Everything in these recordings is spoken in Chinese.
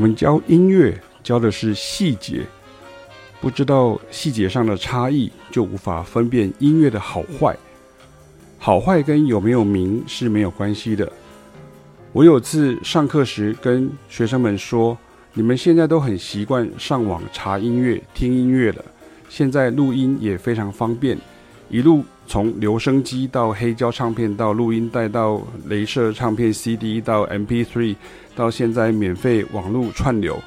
我们教音乐教的是细节，不知道细节上的差异，就无法分辨音乐的好坏。好坏跟有没有名是没有关系的。我有次上课时跟学生们说：“你们现在都很习惯上网查音乐、听音乐了，现在录音也非常方便，一路从留声机到黑胶唱片，到录音带，到镭射唱片 CD，到 MP3，到现在免费网络串流。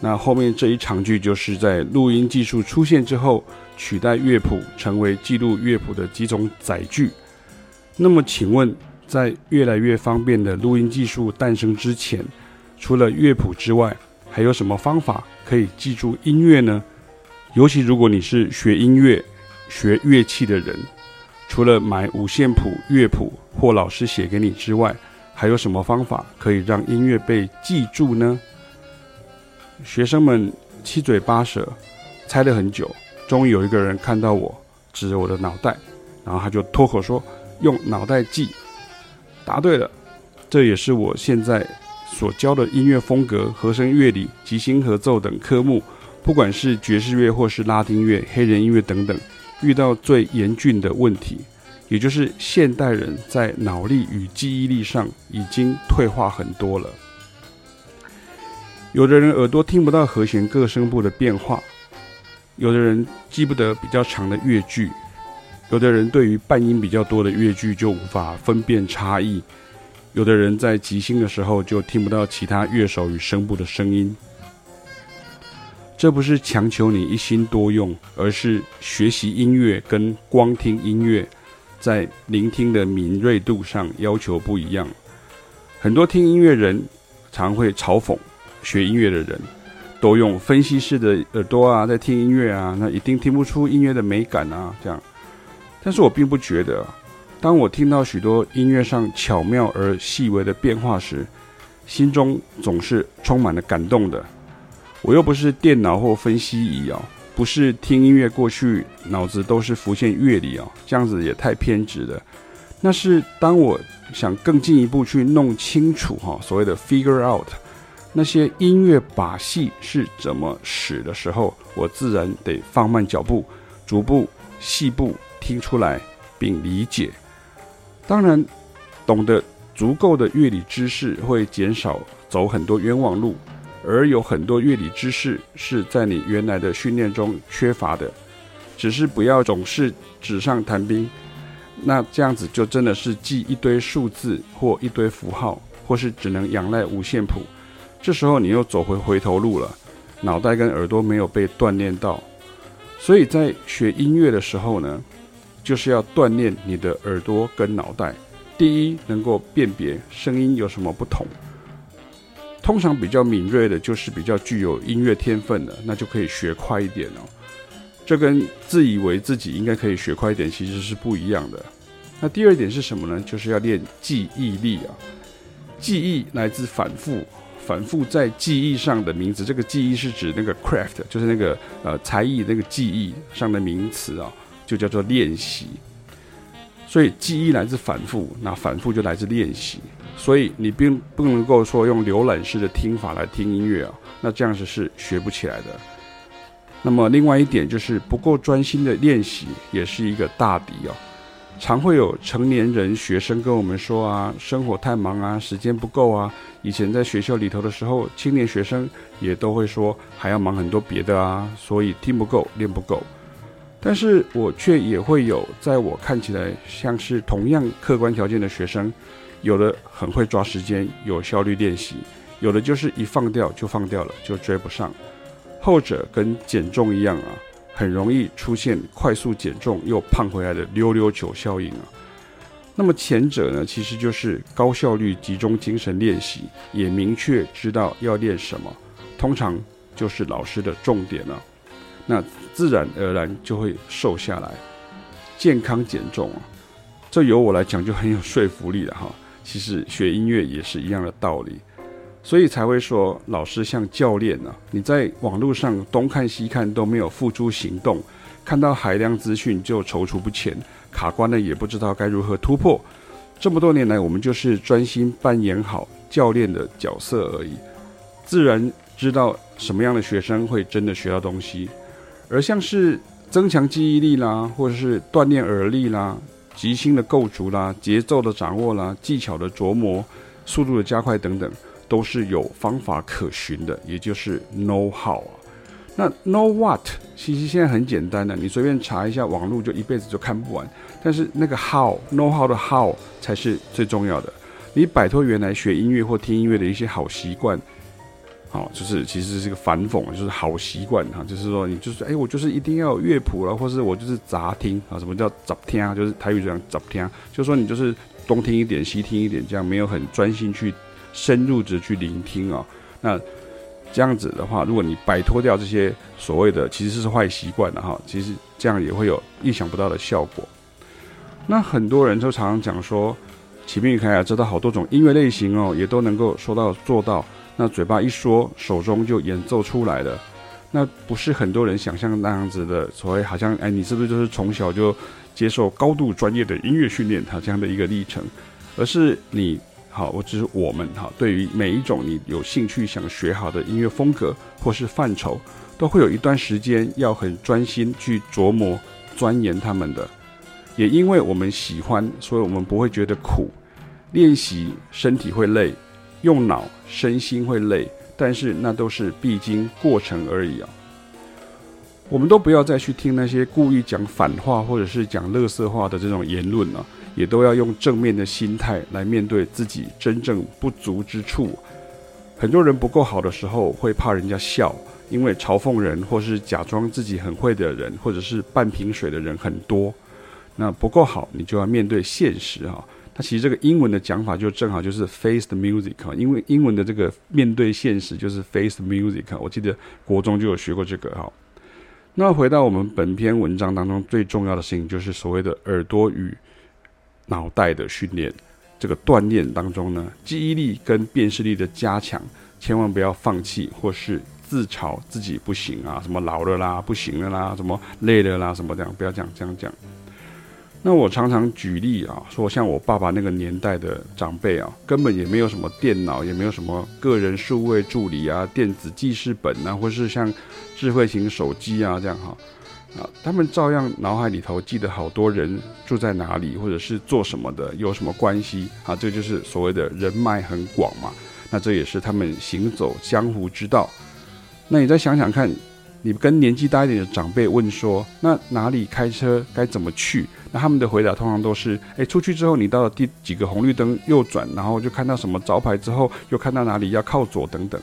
那后面这一长句就是在录音技术出现之后，取代乐谱成为记录乐谱的几种载具。”那么，请问，在越来越方便的录音技术诞生之前，除了乐谱之外，还有什么方法可以记住音乐呢？尤其如果你是学音乐、学乐器的人，除了买五线谱、乐谱或老师写给你之外，还有什么方法可以让音乐被记住呢？学生们七嘴八舌，猜了很久，终于有一个人看到我，指着我的脑袋，然后他就脱口说。用脑袋记，答对了。这也是我现在所教的音乐风格、和声乐理、即兴合奏等科目，不管是爵士乐或是拉丁乐、黑人音乐等等，遇到最严峻的问题，也就是现代人在脑力与记忆力上已经退化很多了。有的人耳朵听不到和弦各声部的变化，有的人记不得比较长的乐句。有的人对于半音比较多的乐句就无法分辨差异，有的人在即兴的时候就听不到其他乐手与声部的声音。这不是强求你一心多用，而是学习音乐跟光听音乐在聆听的敏锐度上要求不一样。很多听音乐人常会嘲讽学音乐的人，都用分析式的耳朵啊在听音乐啊，那一定听不出音乐的美感啊，这样。但是我并不觉得，当我听到许多音乐上巧妙而细微的变化时，心中总是充满了感动的。我又不是电脑或分析仪哦，不是听音乐过去脑子都是浮现乐理哦，这样子也太偏执了。那是当我想更进一步去弄清楚哈，所谓的 figure out 那些音乐把戏是怎么使的时候，我自然得放慢脚步，逐步细步。听出来并理解，当然，懂得足够的乐理知识会减少走很多冤枉路，而有很多乐理知识是在你原来的训练中缺乏的。只是不要总是纸上谈兵，那这样子就真的是记一堆数字或一堆符号，或是只能仰赖五线谱。这时候你又走回回头路了，脑袋跟耳朵没有被锻炼到。所以在学音乐的时候呢，就是要锻炼你的耳朵跟脑袋。第一，能够辨别声音有什么不同。通常比较敏锐的，就是比较具有音乐天分的，那就可以学快一点哦。这跟自以为自己应该可以学快一点，其实是不一样的。那第二点是什么呢？就是要练记忆力啊。记忆来自反复，反复在记忆上的名词。这个记忆是指那个 craft，就是那个呃才艺那个记忆上的名词啊。就叫做练习，所以记忆来自反复，那反复就来自练习。所以你并不能够说用浏览式的听法来听音乐啊，那这样子是学不起来的。那么另外一点就是不够专心的练习，也是一个大敌哦。常会有成年人学生跟我们说啊，生活太忙啊，时间不够啊。以前在学校里头的时候，青年学生也都会说还要忙很多别的啊，所以听不够，练不够。但是我却也会有，在我看起来像是同样客观条件的学生，有的很会抓时间，有效率练习，有的就是一放掉就放掉了，就追不上。后者跟减重一样啊，很容易出现快速减重又胖回来的溜溜球效应啊。那么前者呢，其实就是高效率集中精神练习，也明确知道要练什么，通常就是老师的重点了。那自然而然就会瘦下来，健康减重啊，这由我来讲就很有说服力了哈。其实学音乐也是一样的道理，所以才会说老师像教练呢。你在网络上东看西看都没有付诸行动，看到海量资讯就踌躇不前，卡关了也不知道该如何突破。这么多年来，我们就是专心扮演好教练的角色而已。自然知道什么样的学生会真的学到东西。而像是增强记忆力啦，或者是锻炼耳力啦、即兴的构筑啦、节奏的掌握啦、技巧的琢磨、速度的加快等等，都是有方法可循的，也就是 know how 啊。那 know what 其实现在很简单的，你随便查一下网络，就一辈子就看不完。但是那个 how know how 的 how 才是最重要的。你摆脱原来学音乐或听音乐的一些好习惯，好，就是其实是一个反讽，就是好习惯哈，就是说你就是哎，我就是一定要有乐谱了，或是我就是杂听啊，什么叫杂听啊？就是台语这样杂听，就是说你就是东听一点西听一点，这样没有很专心去深入的去聆听啊，那。这样子的话，如果你摆脱掉这些所谓的其实是坏习惯的哈，其实这样也会有意想不到的效果。那很多人都常常讲说，启明与凯雅知道好多种音乐类型哦，也都能够说到做到。那嘴巴一说，手中就演奏出来了。那不是很多人想象那样子的，所谓好像哎，你是不是就是从小就接受高度专业的音乐训练，他这样的一个历程，而是你。好，我只是我们哈，对于每一种你有兴趣想学好的音乐风格或是范畴，都会有一段时间要很专心去琢磨钻研他们的。也因为我们喜欢，所以我们不会觉得苦。练习身体会累，用脑身心会累，但是那都是必经过程而已啊。我们都不要再去听那些故意讲反话或者是讲垃圾话的这种言论了。也都要用正面的心态来面对自己真正不足之处。很多人不够好的时候会怕人家笑，因为嘲讽人或是假装自己很会的人，或者是半瓶水的人很多。那不够好，你就要面对现实哈。它其实这个英文的讲法就正好就是 face the music，因为英文的这个面对现实就是 face the music。我记得国中就有学过这个哈。那回到我们本篇文章当中最重要的事情，就是所谓的耳朵与。脑袋的训练，这个锻炼当中呢，记忆力跟辨识力的加强，千万不要放弃，或是自嘲自己不行啊，什么老了啦，不行了啦，什么累了啦，什么这样，不要这样这样讲。那我常常举例啊，说像我爸爸那个年代的长辈啊，根本也没有什么电脑，也没有什么个人数位助理啊，电子记事本啊，或是像智慧型手机啊这样哈。啊，他们照样脑海里头记得好多人住在哪里，或者是做什么的，有什么关系啊？这就是所谓的人脉很广嘛。那这也是他们行走江湖之道。那你再想想看，你跟年纪大一点的长辈问说，那哪里开车该怎么去？那他们的回答通常都是：哎，出去之后你到了第几个红绿灯右转，然后就看到什么招牌之后，又看到哪里要靠左等等。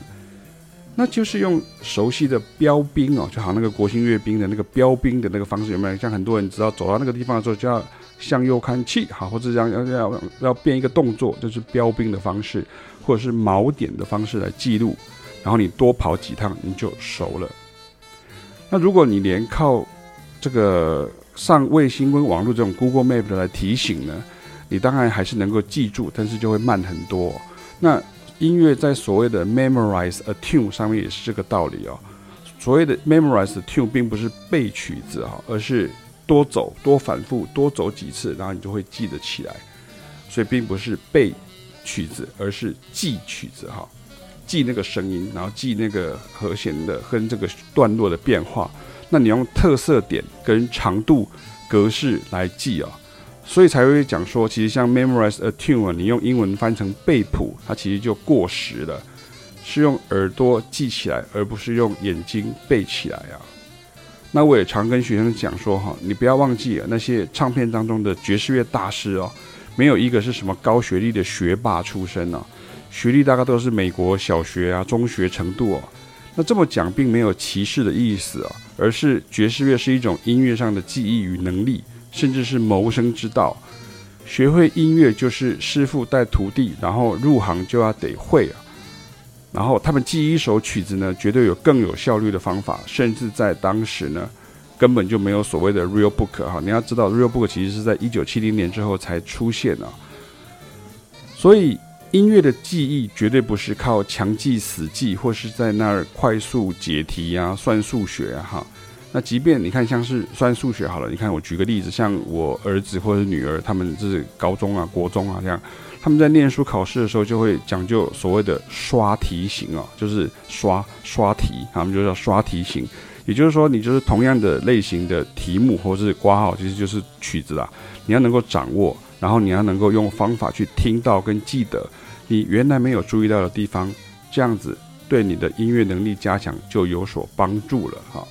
那就是用熟悉的标兵哦，就好像那个国庆阅兵的那个标兵的那个方式，有没有？像很多人知道走到那个地方的时候就要向右看齐，好，或者这样要要要变一个动作，就是标兵的方式，或者是锚点的方式来记录，然后你多跑几趟你就熟了。那如果你连靠这个上卫星跟网络这种 Google Map 来提醒呢，你当然还是能够记住，但是就会慢很多。那音乐在所谓的 memorize a tune 上面也是这个道理哦。所谓的 memorize a tune 并不是背曲子哈，而是多走、多反复、多走几次，然后你就会记得起来。所以并不是背曲子，而是记曲子哈，记那个声音，然后记那个和弦的跟这个段落的变化。那你用特色点跟长度格式来记啊。所以才会讲说，其实像 memorize a tune 你用英文翻成背谱，它其实就过时了，是用耳朵记起来，而不是用眼睛背起来啊。那我也常跟学生讲说，哈，你不要忘记了那些唱片当中的爵士乐大师哦，没有一个是什么高学历的学霸出身哦，学历大概都是美国小学啊、中学程度哦。那这么讲并没有歧视的意思啊，而是爵士乐是一种音乐上的技艺与能力。甚至是谋生之道，学会音乐就是师傅带徒弟，然后入行就要得会啊。然后他们记一首曲子呢，绝对有更有效率的方法，甚至在当时呢，根本就没有所谓的 real book 哈。你要知道，real book 其实是在一九七零年之后才出现啊。所以音乐的记忆绝对不是靠强记死记，或是在那儿快速解题呀、啊、算数学啊哈。那即便你看，像是算数学好了，你看我举个例子，像我儿子或者女儿，他们就是高中啊、国中啊这样，他们在念书考试的时候就会讲究所谓的刷题型啊，就是刷刷题，他们就叫刷题型。也就是说，你就是同样的类型的题目或者是括号，其实就是曲子啦。你要能够掌握，然后你要能够用方法去听到跟记得你原来没有注意到的地方，这样子对你的音乐能力加强就有所帮助了哈。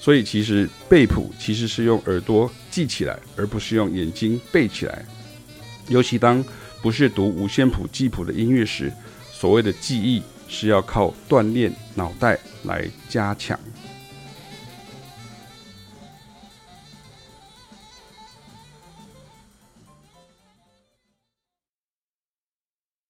所以其实背谱其实是用耳朵记起来，而不是用眼睛背起来。尤其当不是读五线谱记谱的音乐时，所谓的记忆是要靠锻炼脑袋来加强。